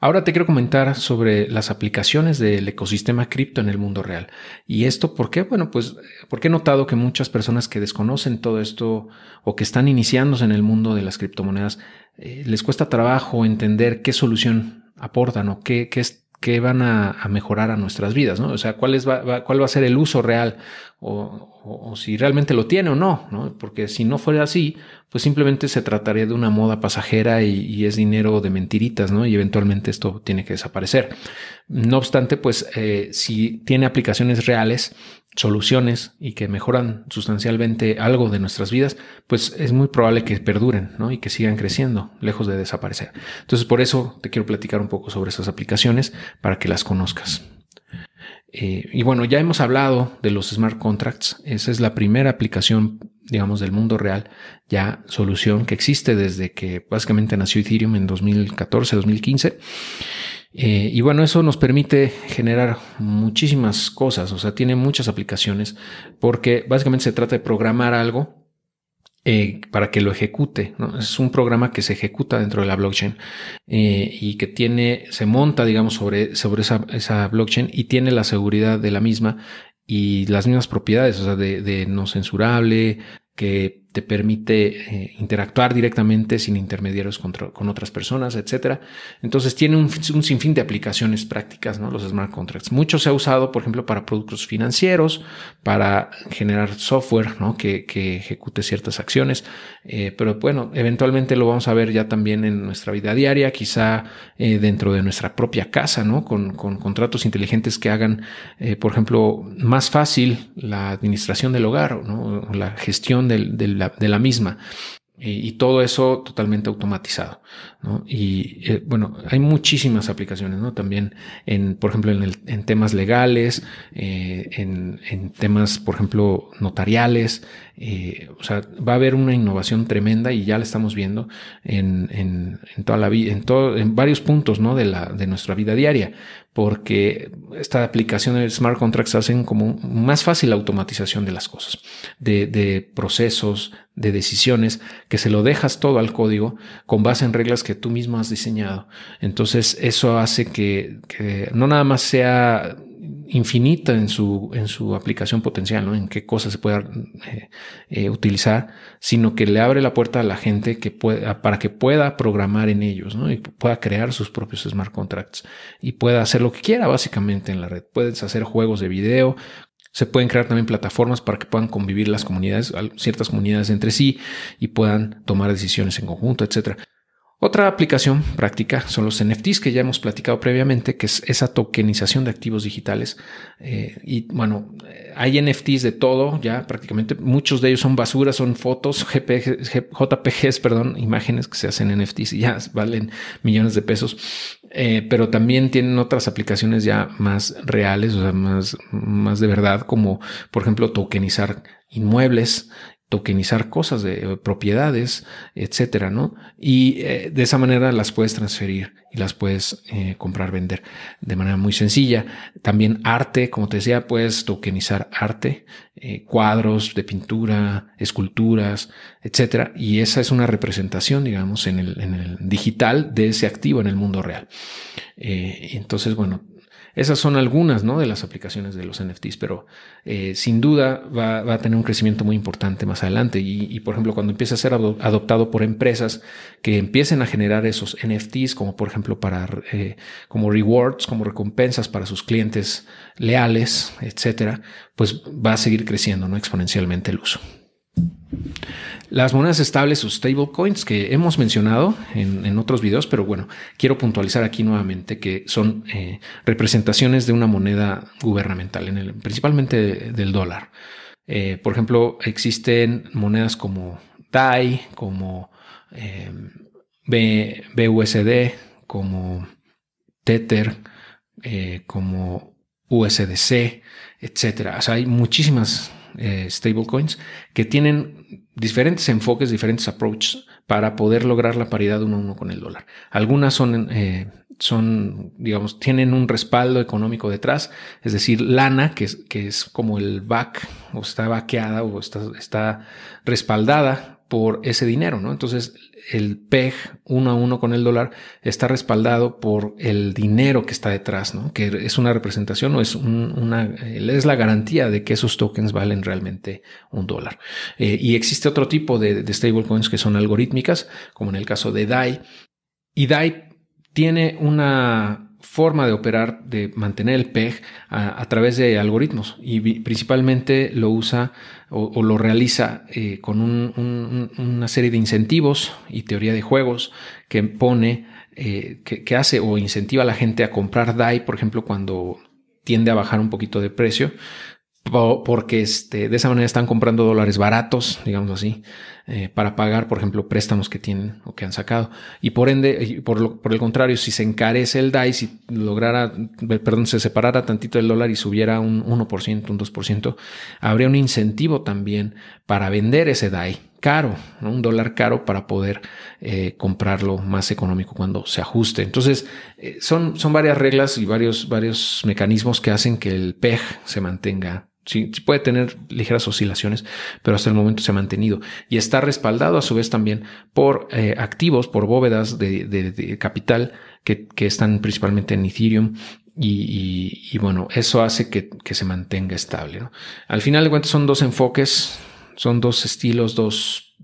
Ahora te quiero comentar sobre las aplicaciones del ecosistema cripto en el mundo real. ¿Y esto por qué? Bueno, pues porque he notado que muchas personas que desconocen todo esto o que están iniciándose en el mundo de las criptomonedas, eh, les cuesta trabajo entender qué solución aportan o qué, qué, es, qué van a, mejorar a nuestras vidas, ¿no? O sea, cuál, es, va, cuál va a ser el uso real o, si realmente lo tiene o no, ¿no? Porque si no fuera así, pues simplemente se trataría de una moda pasajera y, es dinero de mentiritas, ¿no? Y eventualmente esto tiene que desaparecer. No obstante, pues eh, si tiene aplicaciones reales, soluciones y que mejoran sustancialmente algo de nuestras vidas, pues es muy probable que perduren ¿no? y que sigan creciendo, lejos de desaparecer. Entonces, por eso te quiero platicar un poco sobre esas aplicaciones para que las conozcas. Eh, y bueno, ya hemos hablado de los smart contracts. Esa es la primera aplicación, digamos, del mundo real, ya solución que existe desde que básicamente nació Ethereum en 2014, 2015. Eh, y bueno, eso nos permite generar muchísimas cosas, o sea, tiene muchas aplicaciones porque básicamente se trata de programar algo eh, para que lo ejecute. Es un programa que se ejecuta dentro de la blockchain eh, y que tiene, se monta, digamos, sobre, sobre esa, esa, blockchain y tiene la seguridad de la misma y las mismas propiedades, o sea, de, de no censurable, que te permite eh, interactuar directamente sin intermediarios con otras personas, etcétera. Entonces tiene un, sinfín de aplicaciones prácticas, ¿no? Los smart contracts. Mucho se ha usado, por ejemplo, para productos financieros, para generar software, ¿no? Que, ejecute ciertas acciones. Eh, pero bueno, eventualmente lo vamos a ver ya también en nuestra vida diaria, quizá eh, dentro de nuestra propia casa, ¿no? Con, contratos inteligentes que hagan, por ejemplo, más fácil la administración del hogar, ¿no? La gestión del, de la misma. Y, todo eso totalmente automatizado. Y eh, bueno, hay muchísimas aplicaciones, ¿no? También en, por ejemplo, en, en temas legales, eh, en, en, temas, por ejemplo, notariales. Eh, o sea, va a haber una innovación tremenda y ya la estamos viendo en, en, en toda la vida, en todo, en varios puntos, ¿no? De la, de nuestra vida diaria porque esta aplicación de smart contracts hacen como más fácil la automatización de las cosas, de, de, procesos, de decisiones, que se lo dejas todo al código con base en reglas que tú mismo has diseñado. Entonces eso hace que, que no nada más sea infinita en su, en su aplicación potencial, ¿no? En qué cosas se pueda eh, eh, utilizar, sino que le abre la puerta a la gente que pueda, para que pueda programar en ellos, ¿no? Y pueda crear sus propios smart contracts y pueda hacer lo que quiera básicamente en la red. Puedes hacer juegos de video, se pueden crear también plataformas para que puedan convivir las comunidades, ciertas comunidades entre sí y puedan tomar decisiones en conjunto, etcétera. Otra aplicación práctica son los NFTs que ya hemos platicado previamente, que es esa tokenización de activos digitales. Eh, y bueno, hay NFTs de todo, ya prácticamente muchos de ellos son basuras, son fotos, JPGs, perdón, imágenes que se hacen en NFTs y ya valen millones de pesos. Eh, pero también tienen otras aplicaciones ya más reales, o sea, más, más de verdad, como por ejemplo tokenizar inmuebles tokenizar cosas de eh, propiedades, etcétera, ¿no? Y eh, de esa manera las puedes transferir y las puedes eh, comprar, vender de manera muy sencilla. También arte, como te decía, puedes tokenizar arte, cuadros de pintura, esculturas, etcétera. Y esa es una representación, digamos, en el, en el digital de ese activo en el mundo real. entonces, bueno, esas son algunas ¿no? de las aplicaciones de los NFTs, pero eh, sin duda va, a tener un crecimiento muy importante más adelante. Y, por ejemplo, cuando empiece a ser adoptado por empresas que empiecen a generar esos NFTs, como por ejemplo para eh, como rewards, como recompensas para sus clientes leales, etcétera, pues va a seguir creciendo ¿no? exponencialmente el uso. Las monedas estables o stablecoins que hemos mencionado en, otros videos, pero bueno, quiero puntualizar aquí nuevamente que son eh, representaciones de una moneda gubernamental, principalmente del dólar. Eh, por ejemplo, existen monedas como DAI, como eh, BUSD, como Tether, como USDC, etcétera. O sea, hay muchísimas stablecoins que tienen diferentes enfoques, diferentes approaches para poder lograr la paridad uno a uno con el dólar. Algunas son, eh, son, digamos, tienen un respaldo económico detrás, es decir, lana, que es, que es como el back, o está vaqueada o está, está respaldada por ese dinero, ¿no? Entonces, el PEG uno a uno con el dólar está respaldado por el dinero que está detrás, ¿no? Que es una representación o es una, es la garantía de que esos tokens valen realmente un dólar. Eh, y existe otro tipo de, de stablecoins que son algorítmicas, como en el caso de DAI. Y DAI tiene una forma de operar, de mantener el PEG a, través de algoritmos. Y principalmente lo usa o, lo realiza eh, con una serie de incentivos y teoría de juegos que pone, eh, que, hace o incentiva a la gente a comprar DAI, por ejemplo, cuando tiende a bajar un poquito de precio, porque este, de esa manera están comprando dólares baratos, digamos así, eh, para pagar, por ejemplo, préstamos que tienen o que han sacado. Y por ende, por, por el contrario, si se encarece el DAI, si lograra, perdón, se separara tantito el dólar y subiera un 1%, un 2%, habría un incentivo también para vender ese DAI caro, un dólar caro para poder eh, comprarlo más económico cuando se ajuste. Entonces, eh, son, son varias reglas y varios, varios mecanismos que hacen que el PEG se mantenga Sí, puede tener ligeras oscilaciones, pero hasta el momento se ha mantenido y está respaldado a su vez también por eh, activos, por bóvedas de, capital que, están principalmente en Ethereum y, bueno, eso hace que, se mantenga estable. Al final de cuentas son dos enfoques, son dos estilos, dos,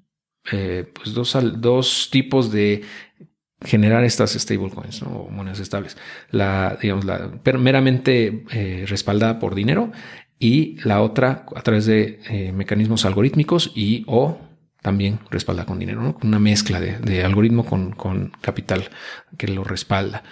eh, pues dos, dos tipos de generar estas stablecoins o monedas estables. La, digamos, la meramente eh, respaldada por dinero y la otra a través de eh, mecanismos algorítmicos y o también respalda con dinero, una mezcla de, algoritmo con, capital que lo respalda.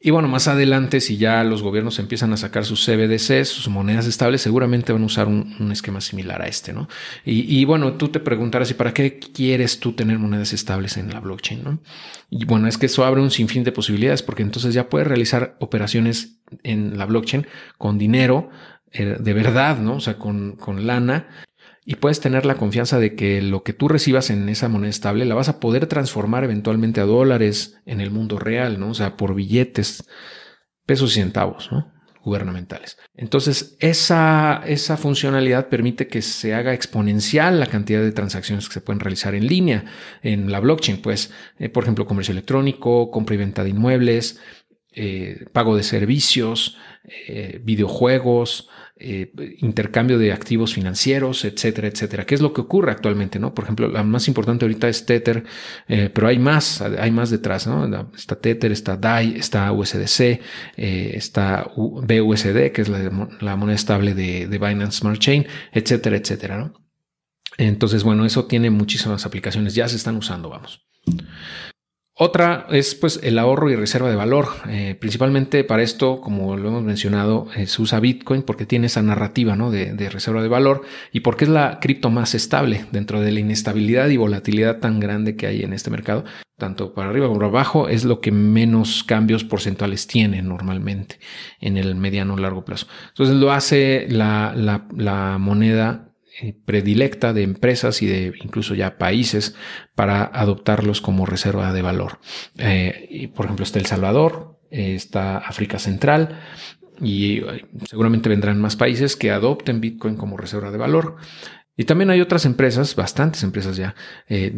Y bueno, más adelante, si ya los gobiernos empiezan a sacar sus CBDCs, sus monedas estables, seguramente van a usar un, esquema similar a este, ¿no? Y, bueno, tú te preguntarás, ¿y para qué quieres tú tener monedas estables en la blockchain, no? Y bueno, es que eso abre un sinfín de posibilidades, porque entonces ya puedes realizar operaciones en la blockchain con dinero eh, de verdad, ¿no? O sea, con, con lana y puedes tener la confianza de que lo que tú recibas en esa moneda estable la vas a poder transformar eventualmente a dólares en el mundo real, ¿no? O sea, por billetes, pesos y centavos, ¿no? gubernamentales. Entonces, esa, esa funcionalidad permite que se haga exponencial la cantidad de transacciones que se pueden realizar en línea en la blockchain, pues, eh, por ejemplo, comercio electrónico, compra y venta de inmuebles, eh, pago de servicios, videojuegos, eh, intercambio de activos financieros, etcétera, etcétera. ¿Qué es lo que ocurre actualmente? ¿no? Por ejemplo, la más importante ahorita es Tether, eh, pero hay más, hay más detrás, ¿no? Está Tether, está DAI, está USDC, eh, está BUSD, que es la, moneda estable de, Binance Smart Chain, etcétera, etcétera. Entonces, bueno, eso tiene muchísimas aplicaciones, ya se están usando, vamos. Otra es pues el ahorro y reserva de valor. Eh, principalmente para esto, como lo hemos mencionado, eh, se usa Bitcoin porque tiene esa narrativa ¿no? de, reserva de valor y porque es la cripto más estable dentro de la inestabilidad y volatilidad tan grande que hay en este mercado. Tanto para arriba como para abajo es lo que menos cambios porcentuales tiene normalmente en el mediano o largo plazo. Entonces lo hace la, moneda predilecta de empresas y de incluso ya países para adoptarlos como reserva de valor. Eh, y por ejemplo está El Salvador, eh, está África Central y seguramente vendrán más países que adopten Bitcoin como reserva de valor. Y también hay otras empresas, bastantes empresas ya,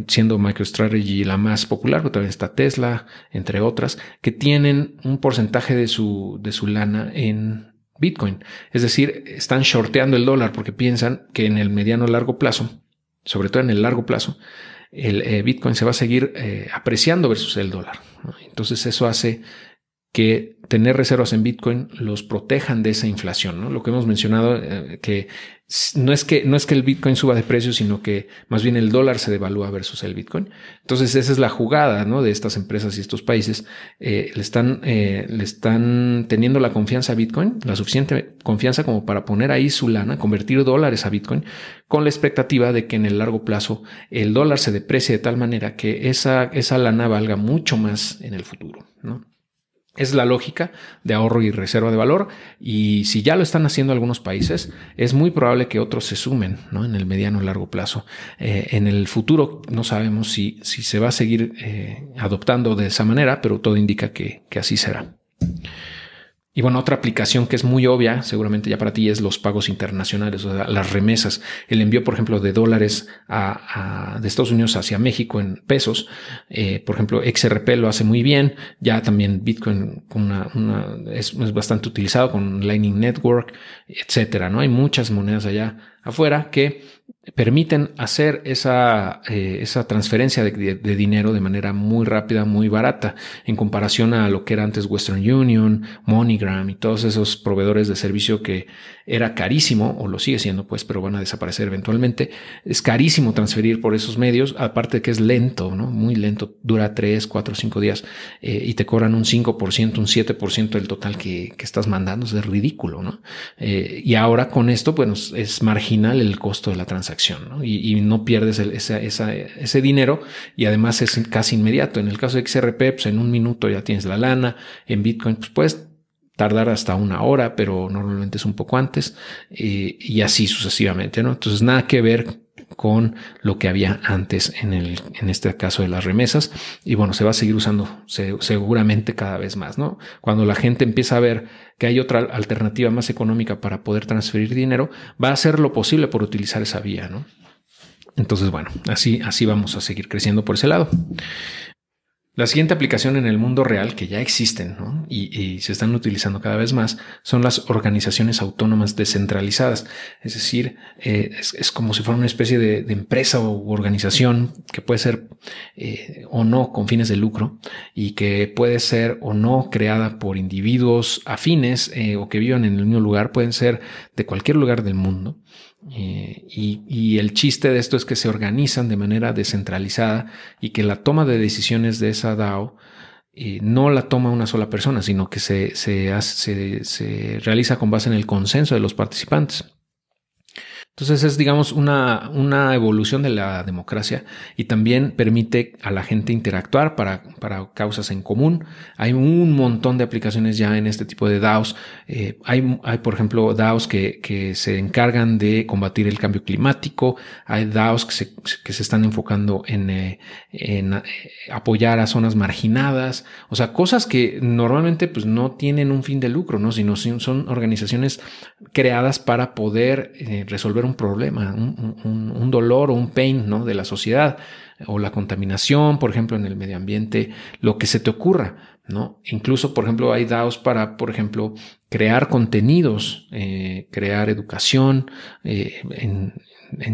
siendo MicroStrategy la más popular, pero también está Tesla, entre otras, que tienen un porcentaje de su, de su lana en Bitcoin. Es decir, están shorteando el dólar porque piensan que en el mediano largo plazo, sobre todo en el largo plazo, el eh, Bitcoin se va a seguir eh, apreciando versus el dólar. Entonces eso hace que tener reservas en Bitcoin los protejan de esa inflación. ¿no? Lo que hemos mencionado, eh, que no es que no es que el Bitcoin suba de precio, sino que más bien el dólar se devalúa versus el Bitcoin. Entonces esa es la jugada ¿no? de estas empresas y estos países. Eh, le, están, eh, le están teniendo la confianza a Bitcoin, la suficiente confianza como para poner ahí su lana, convertir dólares a Bitcoin, con la expectativa de que en el largo plazo el dólar se deprecie de tal manera que esa, esa lana valga mucho más en el futuro. ¿no? Es la lógica de ahorro y reserva de valor y si ya lo están haciendo algunos países, es muy probable que otros se sumen ¿no? en el mediano o largo plazo. Eh, en el futuro no sabemos si, si se va a seguir eh, adoptando de esa manera, pero todo indica que, que así será. Y bueno, otra aplicación que es muy obvia, seguramente ya para ti, es los pagos internacionales, o sea, las remesas. El envío, por ejemplo, de dólares a, de Estados Unidos hacia México en pesos. Eh, por ejemplo, XRP lo hace muy bien. Ya también Bitcoin una, es, es, bastante utilizado con Lightning Network, etcétera. No hay muchas monedas allá afuera que permiten hacer esa, eh, esa transferencia de, dinero de manera muy rápida, muy barata, en comparación a lo que era antes Western Union, MoneyGram y todos esos proveedores de servicio que era carísimo, o lo sigue siendo, pues, pero van a desaparecer eventualmente. Es carísimo transferir por esos medios, aparte de que es lento, ¿no? Muy lento, dura 3, 4, 5 días eh, y te cobran un 5%, un 7% del total que, que, estás mandando, es ridículo, ¿no? Eh, y ahora con esto, bueno, es marginal el costo de la transacción, ¿no? Y, no pierdes ese dinero y además es casi inmediato. En el caso de XRP, pues en un minuto ya tienes la lana, en Bitcoin, pues puedes tardar hasta una hora, pero normalmente es un poco antes eh, y así sucesivamente, ¿no? Entonces nada que ver con lo que había antes en el, en este caso de las remesas. Y bueno, se va a seguir usando seguramente cada vez más, ¿no? Cuando la gente empieza a ver que hay otra alternativa más económica para poder transferir dinero, va a hacer lo posible por utilizar esa vía, ¿no? Entonces, bueno, así, así vamos a seguir creciendo por ese lado. La siguiente aplicación en el mundo real, que ya existen y, se están utilizando cada vez más, son las organizaciones autónomas descentralizadas. Es decir, eh, es, como si fuera una especie de, empresa o organización que puede ser eh, o no con fines de lucro y que puede ser o no creada por individuos afines eh, o que vivan en el mismo lugar, pueden ser de cualquier lugar del mundo eh, y, el chiste de esto es que se organizan de manera descentralizada y que la toma de decisiones de esa DAO eh, no la toma una sola persona, sino que se, se, se realiza con base en el consenso de los participantes. Entonces es, digamos, una, una evolución de la democracia y también permite a la gente interactuar para, para causas en común. Hay un montón de aplicaciones ya en este tipo de DAOs. Eh, hay, hay, por ejemplo, DAOs que, que, se encargan de combatir el cambio climático. Hay DAOs que se, que se están enfocando en, eh, en eh, apoyar a zonas marginadas. O sea, cosas que normalmente pues, no tienen un fin de lucro, ¿no? sino son organizaciones creadas para poder resolver un problema, un, dolor o un pain ¿no? de la sociedad o la contaminación, por ejemplo, en el medio ambiente, lo que se te ocurra, ¿no? Incluso, por ejemplo, hay DAOs para, por ejemplo, crear contenidos, eh, crear educación eh, en,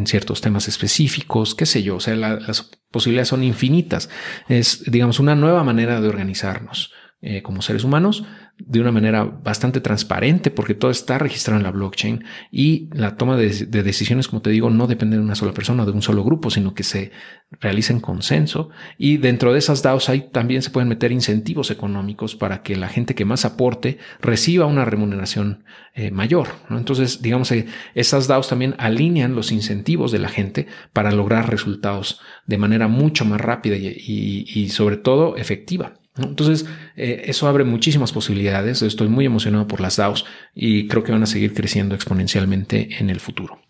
ciertos temas específicos, qué sé yo, o sea, las posibilidades son infinitas. Es, digamos, una nueva manera de organizarnos eh, como seres humanos de una manera bastante transparente porque todo está registrado en la blockchain y la toma de, decisiones, como te digo, no depende de una sola persona de un solo grupo, sino que se realiza en consenso y dentro de esas DAOs hay, también se pueden meter incentivos económicos para que la gente que más aporte reciba una remuneración eh, mayor. Entonces, digamos, eh, esas DAOs también alinean los incentivos de la gente para lograr resultados de manera mucho más rápida y sobre todo efectiva. Entonces, eh, eso abre muchísimas posibilidades. Estoy muy emocionado por las DAOs y creo que van a seguir creciendo exponencialmente en el futuro.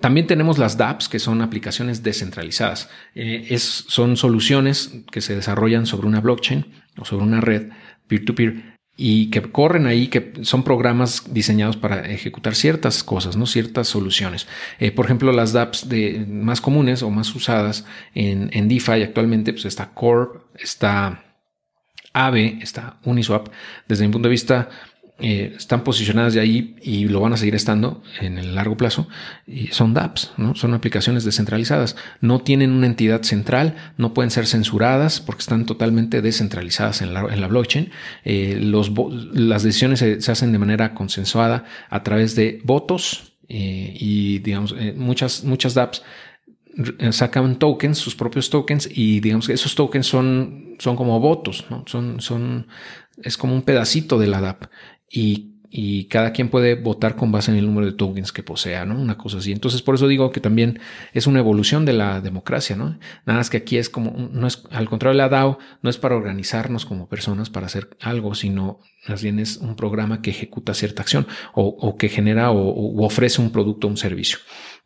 También tenemos las dApps, que son aplicaciones descentralizadas. Eh, son soluciones que se desarrollan sobre una blockchain o sobre una red peer-to-peer y que corren ahí, que son programas diseñados para ejecutar ciertas cosas, no ciertas soluciones. Eh, por ejemplo, las dApps más comunes o más usadas en, en DeFi actualmente, pues está Core, está AVE, esta Uniswap, desde mi punto de vista, eh, están posicionadas de ahí y lo van a seguir estando en el largo plazo. Y son dApps, ¿no? Son aplicaciones descentralizadas. No tienen una entidad central, no pueden ser censuradas porque están totalmente descentralizadas en la, en la blockchain. Eh, los, las decisiones se, hacen de manera consensuada a través de votos eh, y, digamos, muchas, muchas dApps sacan tokens, sus propios tokens, y digamos que esos tokens son, son como votos, ¿no? Son, son, es como un pedacito de la DAP. Y, y cada quien puede votar con base en el número de tokens que posea, ¿no? Una cosa así. Entonces, por eso digo que también es una evolución de la democracia, ¿no? Nada más que aquí es como, no es, al contrario la DAO, no es para organizarnos como personas para hacer algo, sino más bien es un programa que ejecuta cierta acción o, o que genera o, o ofrece un producto o un servicio.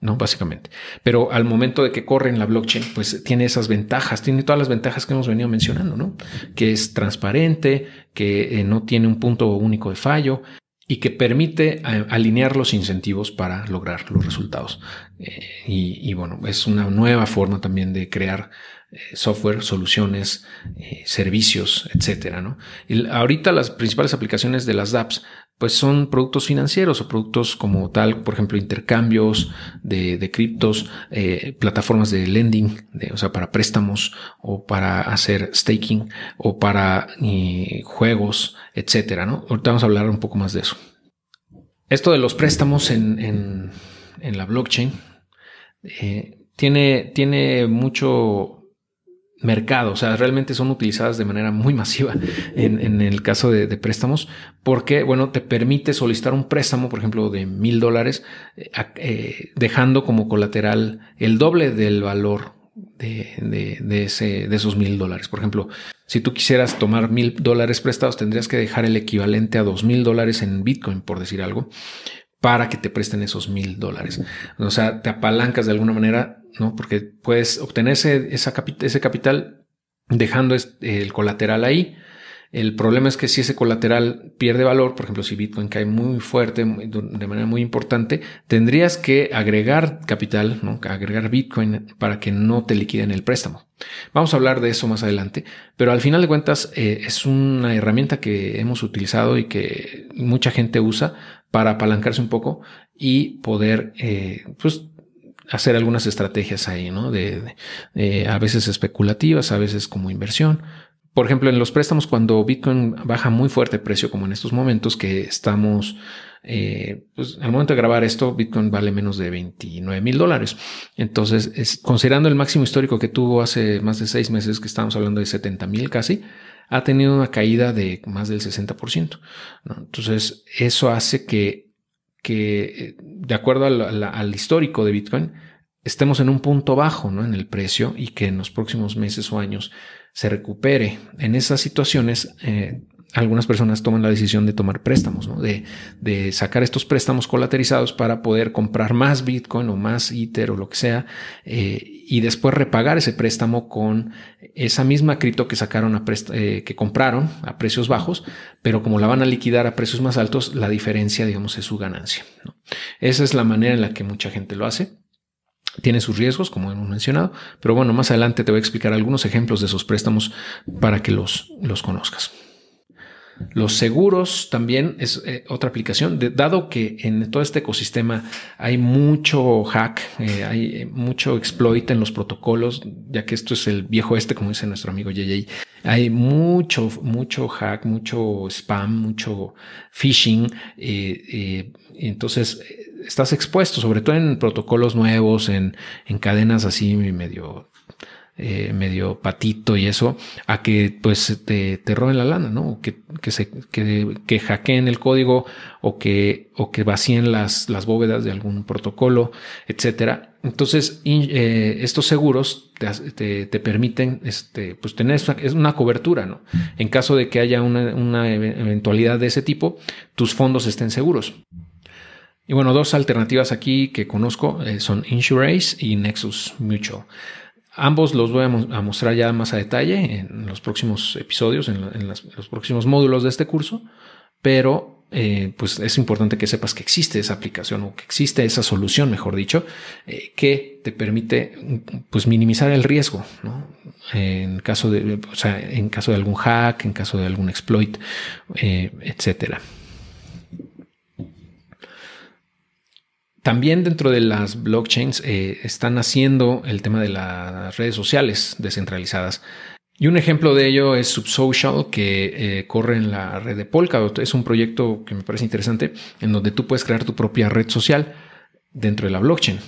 ¿No? Básicamente. Pero al momento de que corre en la blockchain, pues tiene esas ventajas, tiene todas las ventajas que hemos venido mencionando, ¿no? Que es transparente, que eh, no tiene un punto único de fallo y que permite eh, alinear los incentivos para lograr los resultados. Eh, y, bueno, es una nueva forma también de crear software, soluciones, servicios, etcétera, ¿no? Y ahorita las principales aplicaciones de las dApps pues son productos financieros o productos como tal, por ejemplo, intercambios de, criptos, eh, plataformas de lending, o sea, para préstamos o para hacer staking o para eh, juegos, etcétera, ¿no? Ahorita vamos a hablar un poco más de eso. Esto de los préstamos en, en, en la blockchain eh, tiene, tiene mucho mercado, o sea, realmente son utilizadas de manera muy masiva en, el caso de, préstamos, porque, bueno, te permite solicitar un préstamo, por ejemplo, de mil dólares, eh, eh, dejando como colateral el doble del valor de, de, esos mil dólares. Por ejemplo, si tú quisieras tomar mil dólares prestados, tendrías que dejar el equivalente a dos mil dólares en Bitcoin, por decir algo, para que te presten esos mil dólares. O sea, te apalancas de alguna manera ¿no? Porque puedes obtener ese, ese capital dejando el colateral ahí. El problema es que si ese colateral pierde valor, por ejemplo, si Bitcoin cae muy fuerte, de manera muy importante, tendrías que agregar capital, ¿no? agregar Bitcoin para que no te liquiden el préstamo. Vamos a hablar de eso más adelante, pero al final de cuentas eh, es una herramienta que hemos utilizado y que mucha gente usa para apalancarse un poco y poder, eh, pues, hacer algunas estrategias ahí, ¿no? De, a veces especulativas, a veces como inversión. Por ejemplo, en los préstamos, cuando Bitcoin baja muy fuerte precio, como en estos momentos que estamos, eh, pues al momento de grabar esto, Bitcoin vale menos de 29 mil dólares. Entonces, es, considerando el máximo histórico que tuvo hace más de seis meses, que estábamos hablando de 70 mil casi, ha tenido una caída de más del 60%. Entonces, eso hace que que, eh, de acuerdo al, histórico de Bitcoin, estemos en un punto bajo ¿no? en el precio y que en los próximos meses o años se recupere. En esas situaciones, eh, algunas personas toman la decisión de tomar préstamos, de, de, sacar estos préstamos colaterizados para poder comprar más Bitcoin o más Ether o lo que sea eh, y después repagar ese préstamo con esa misma cripto que sacaron a eh, que compraron a precios bajos, pero como la van a liquidar a precios más altos, la diferencia, digamos, es su ganancia. Esa es la manera en la que mucha gente lo hace. Tiene sus riesgos, como hemos mencionado, pero bueno, más adelante te voy a explicar algunos ejemplos de esos préstamos para que los, los conozcas. Los seguros también es eh, otra aplicación, dado que en todo este ecosistema hay mucho hack, eh, hay eh, mucho exploit en los protocolos, ya que esto es el viejo este, como dice nuestro amigo JJ. Hay mucho, mucho hack, mucho spam, mucho phishing. entonces estás expuesto, sobre todo en protocolos nuevos, en, en cadenas así medio eh, medio patito y eso, a que pues te, te roben la lana, ¿no? que, que, se, que, que hackeen el código o que, o que vacíen las, las bóvedas de algún protocolo, etcétera. Entonces, eh, estos seguros te, te, permiten este, pues tener es una cobertura, ¿no? En caso de que haya una, una eventualidad de ese tipo, tus fondos estén seguros. Y bueno, dos alternativas aquí que conozco eh, son Insurace y Nexus Mutual. Ambos los voy a, mostrar ya más a detalle en los próximos episodios, en, los próximos módulos de este curso, pero eh, pues es importante que sepas que existe esa aplicación o que existe esa solución, mejor dicho, eh, que te permite pues minimizar el riesgo, ¿no? En caso de, o sea, en caso de algún hack, en caso de algún exploit, eh, etcétera. También dentro de las blockchains eh, están haciendo el tema de las redes sociales descentralizadas. Y un ejemplo de ello es Subsocial, que eh, corre en la red de Polkadot. Es un proyecto que me parece interesante, en donde tú puedes crear tu propia red social dentro de la blockchain.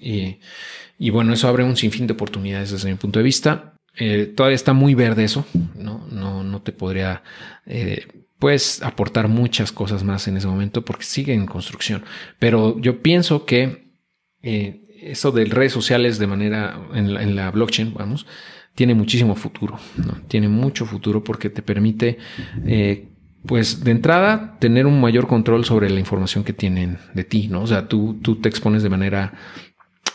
Y, bueno, eso abre un sinfín de oportunidades desde mi punto de vista. Eh, todavía está muy verde eso, no, no, no te podría puedes aportar muchas cosas más en ese momento porque sigue en construcción. Pero yo pienso que eh, eso de redes sociales de manera en la, blockchain, vamos, tiene muchísimo futuro. Tiene mucho futuro porque te permite eh, Pues de entrada, tener un mayor control sobre la información que tienen de ti, ¿no? O sea, tú, tú te expones de manera,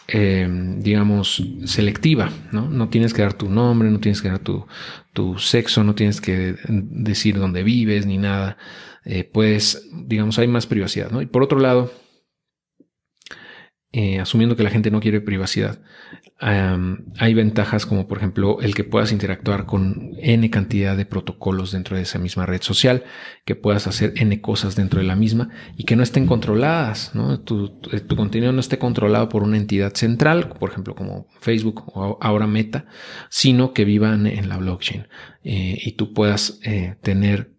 eh, digamos, selectiva, ¿no? No tienes que dar tu nombre, no tienes que dar tu, tu sexo, no tienes que decir dónde vives ni nada. Eh, pues, digamos, hay más privacidad, ¿no? Y por otro lado, eh, asumiendo que la gente no quiere privacidad, hay ventajas como por ejemplo el que puedas interactuar con n cantidad de protocolos dentro de esa misma red social, que puedas hacer n cosas dentro de la misma y que no estén controladas, ¿no? Tu, eh, contenido no esté controlado por una entidad central, por ejemplo como Facebook o ahora Meta, sino que vivan en la blockchain eh, y tú puedas tener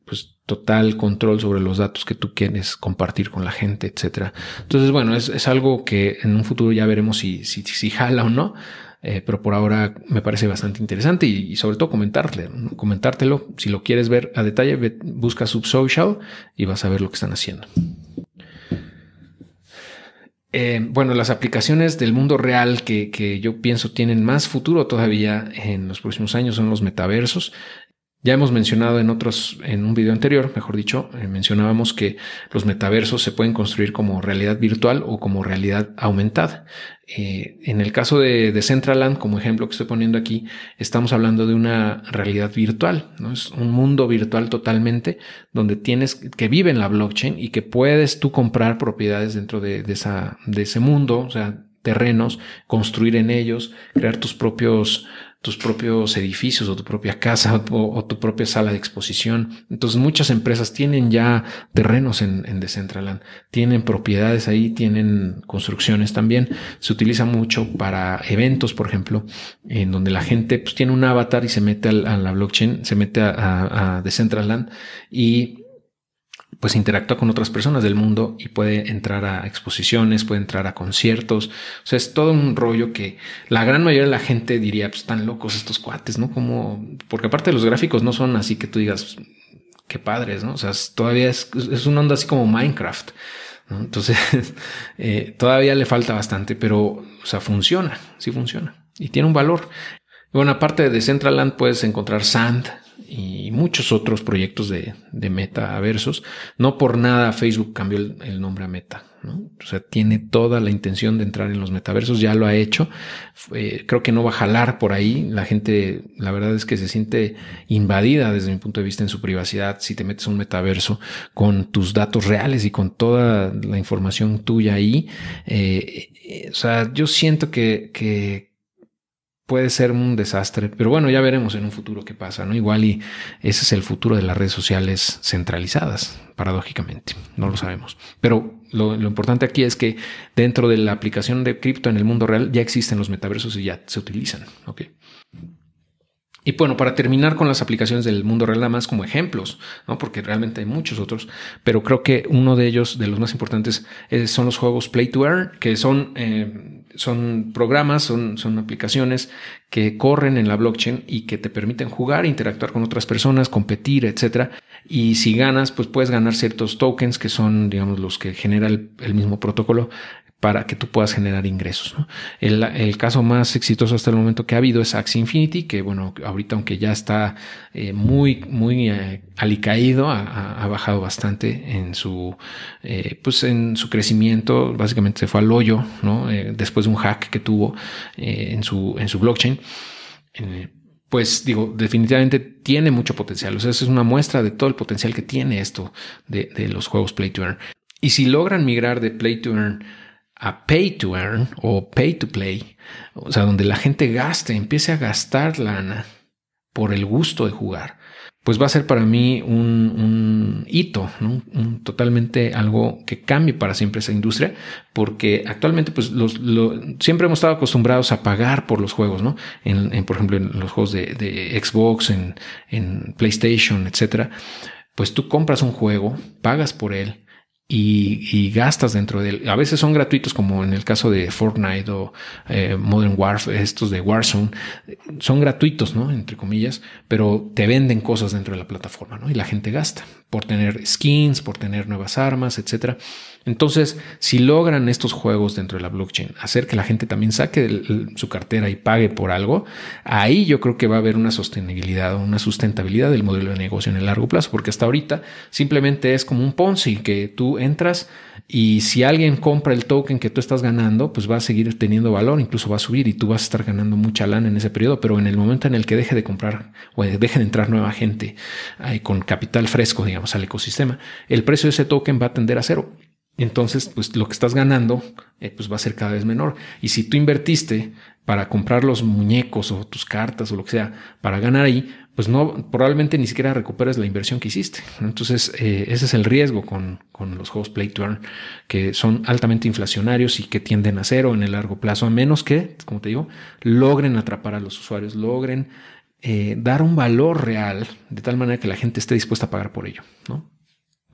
total control sobre los datos que tú quieres compartir con la gente, etcétera. Entonces, bueno, es, algo que en un futuro ya veremos si, si, si jala o no. Eh, pero por ahora me parece bastante interesante y, sobre todo comentarle, comentártelo. Si lo quieres ver a detalle, busca Subsocial y vas a ver lo que están haciendo. Eh, bueno, las aplicaciones del mundo real que, que, yo pienso tienen más futuro todavía en los próximos años son los metaversos. Ya hemos mencionado en otros, en un video anterior, mejor dicho, eh, mencionábamos que los metaversos se pueden construir como realidad virtual o como realidad aumentada. Eh, en el caso de, Decentraland, como ejemplo que estoy poniendo aquí, estamos hablando de una realidad virtual, ¿no? Es un mundo virtual totalmente donde tienes que vive en la blockchain y que puedes tú comprar propiedades dentro de, de, esa, de ese mundo, o sea, terrenos, construir en ellos, crear tus propios tus propios edificios o tu propia casa o, tu propia sala de exposición. Entonces muchas empresas tienen ya terrenos en, en Decentraland, tienen propiedades ahí, tienen construcciones también. Se utiliza mucho para eventos, por ejemplo, en donde la gente pues, tiene un avatar y se mete a la blockchain, se mete a, a, a Decentraland y pues interactúa con otras personas del mundo y puede entrar a exposiciones, puede entrar a conciertos. O sea, es todo un rollo que la gran mayoría de la gente diría, pues están locos estos cuates, ¿no? Como, porque aparte los gráficos no son así que tú digas, qué padres, ¿no? O sea, todavía es, es una onda así como Minecraft. Entonces, eh, todavía le falta bastante, pero, o sea, funciona, sí funciona y tiene un valor. Bueno, aparte de Decentraland puedes encontrar Sand, y muchos otros proyectos de, de metaversos. No por nada Facebook cambió el, nombre a Meta. ¿no? O sea, tiene toda la intención de entrar en los metaversos, ya lo ha hecho. creo que no va a jalar por ahí. La gente, la verdad es que se siente invadida desde mi punto de vista en su privacidad si te metes un metaverso con tus datos reales y con toda la información tuya ahí. Eh, eh, o sea, yo siento que, que, puede ser un desastre, pero bueno, ya veremos en un futuro qué pasa, ¿no? Igual y ese es el futuro de las redes sociales centralizadas, paradójicamente, no lo sabemos. Pero lo, importante aquí es que dentro de la aplicación de cripto en el mundo real ya existen los metaversos y ya se utilizan, ¿ok? Y bueno, para terminar con las aplicaciones del mundo real, nada más como ejemplos, ¿no? Porque realmente hay muchos otros, pero creo que uno de ellos, de los más importantes, son los juegos Play to Earn, que son eh, son programas, son, son aplicaciones que corren en la blockchain y que te permiten jugar, interactuar con otras personas, competir, etcétera. Y si ganas, pues puedes ganar ciertos tokens que son, digamos, los que genera el, el mismo protocolo para que tú puedas generar ingresos. El, caso más exitoso hasta el momento que ha habido es Axie Infinity, que bueno, ahorita aunque ya está eh, muy, muy eh, alicaído, ha, bajado bastante en su, eh, pues en su crecimiento, básicamente se fue al hoyo, ¿no? después de un hack que tuvo en, su, en su blockchain. pues digo, definitivamente tiene mucho potencial. O sea, es una muestra de todo el potencial que tiene esto de, de los juegos Play to Earn. Y si logran migrar de Play to Earn a pay to earn o pay to play, o sea, donde la gente gaste, empiece a gastar lana por el gusto de jugar, pues va a ser para mí un, hito, un, totalmente algo que cambie para siempre esa industria, porque actualmente pues los, siempre hemos estado acostumbrados a pagar por los juegos, ¿no? En, por ejemplo, en los juegos de, Xbox, en, en PlayStation, etcétera. Pues tú compras un juego, pagas por él, y, gastas dentro de él. A veces son gratuitos, como en el caso de Fortnite o eh, Modern Warfare, estos de Warzone, son gratuitos, ¿no? Entre comillas, pero te venden cosas dentro de la plataforma, ¿no? Y la gente gasta por tener skins, por tener nuevas armas, etcétera. Entonces, si logran estos juegos dentro de la blockchain hacer que la gente también saque su cartera y pague por algo, ahí yo creo que va a haber una sostenibilidad una sustentabilidad del modelo de negocio en el largo plazo, porque hasta ahorita simplemente es como un Ponzi que tú entras y si alguien compra el token que tú estás ganando, pues va a seguir teniendo valor, incluso va a subir y tú vas a estar ganando mucha lana en ese periodo, pero en el momento en el que deje de comprar o deje de entrar nueva gente con capital fresco, digamos, al ecosistema, el precio de ese token va a tender a cero. Entonces, pues lo que estás ganando eh, pues va a ser cada vez menor. Y si tú invertiste para comprar los muñecos o tus cartas o lo que sea para ganar ahí, pues no, probablemente ni siquiera recuperes la inversión que hiciste. Entonces, eh, ese es el riesgo con, con, los juegos Play to Earn, que son altamente inflacionarios y que tienden a cero en el largo plazo, a menos que, como te digo, logren atrapar a los usuarios, logren eh, dar un valor real de tal manera que la gente esté dispuesta a pagar por ello, ¿no?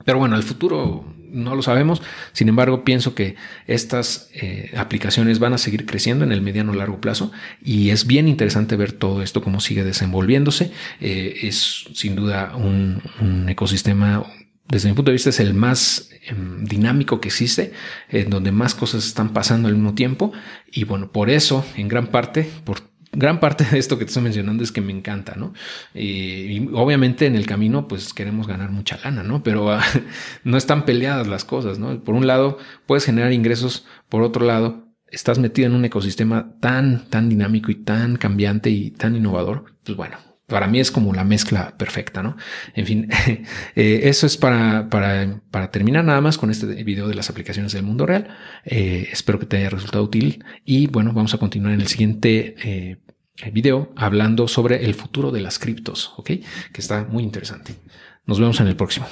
Pero bueno, el futuro no lo sabemos. Sin embargo, pienso que estas eh, aplicaciones van a seguir creciendo en el mediano largo plazo y es bien interesante ver todo esto, cómo sigue desenvolviéndose. Eh, es sin duda un, ecosistema, desde mi punto de vista, es el más em, dinámico que existe, en donde más cosas están pasando al mismo tiempo. Y bueno, por eso, en gran parte, por gran parte de esto que te estoy mencionando es que me encanta, ¿no? Y, obviamente en el camino pues queremos ganar mucha lana, ¿no? Pero ah, no están peleadas las cosas, ¿no? Por un lado puedes generar ingresos, por otro lado estás metido en un ecosistema tan, tan dinámico y tan cambiante y tan innovador, pues bueno, para mí es como la mezcla perfecta, ¿no? En fin, eh, eso es para, para, para, terminar nada más con este video de las aplicaciones del mundo real. Eh, espero que te haya resultado útil y bueno, vamos a continuar en el siguiente eh, video hablando sobre el futuro de las criptos, ¿ok? Que está muy interesante. Nos vemos en el próximo.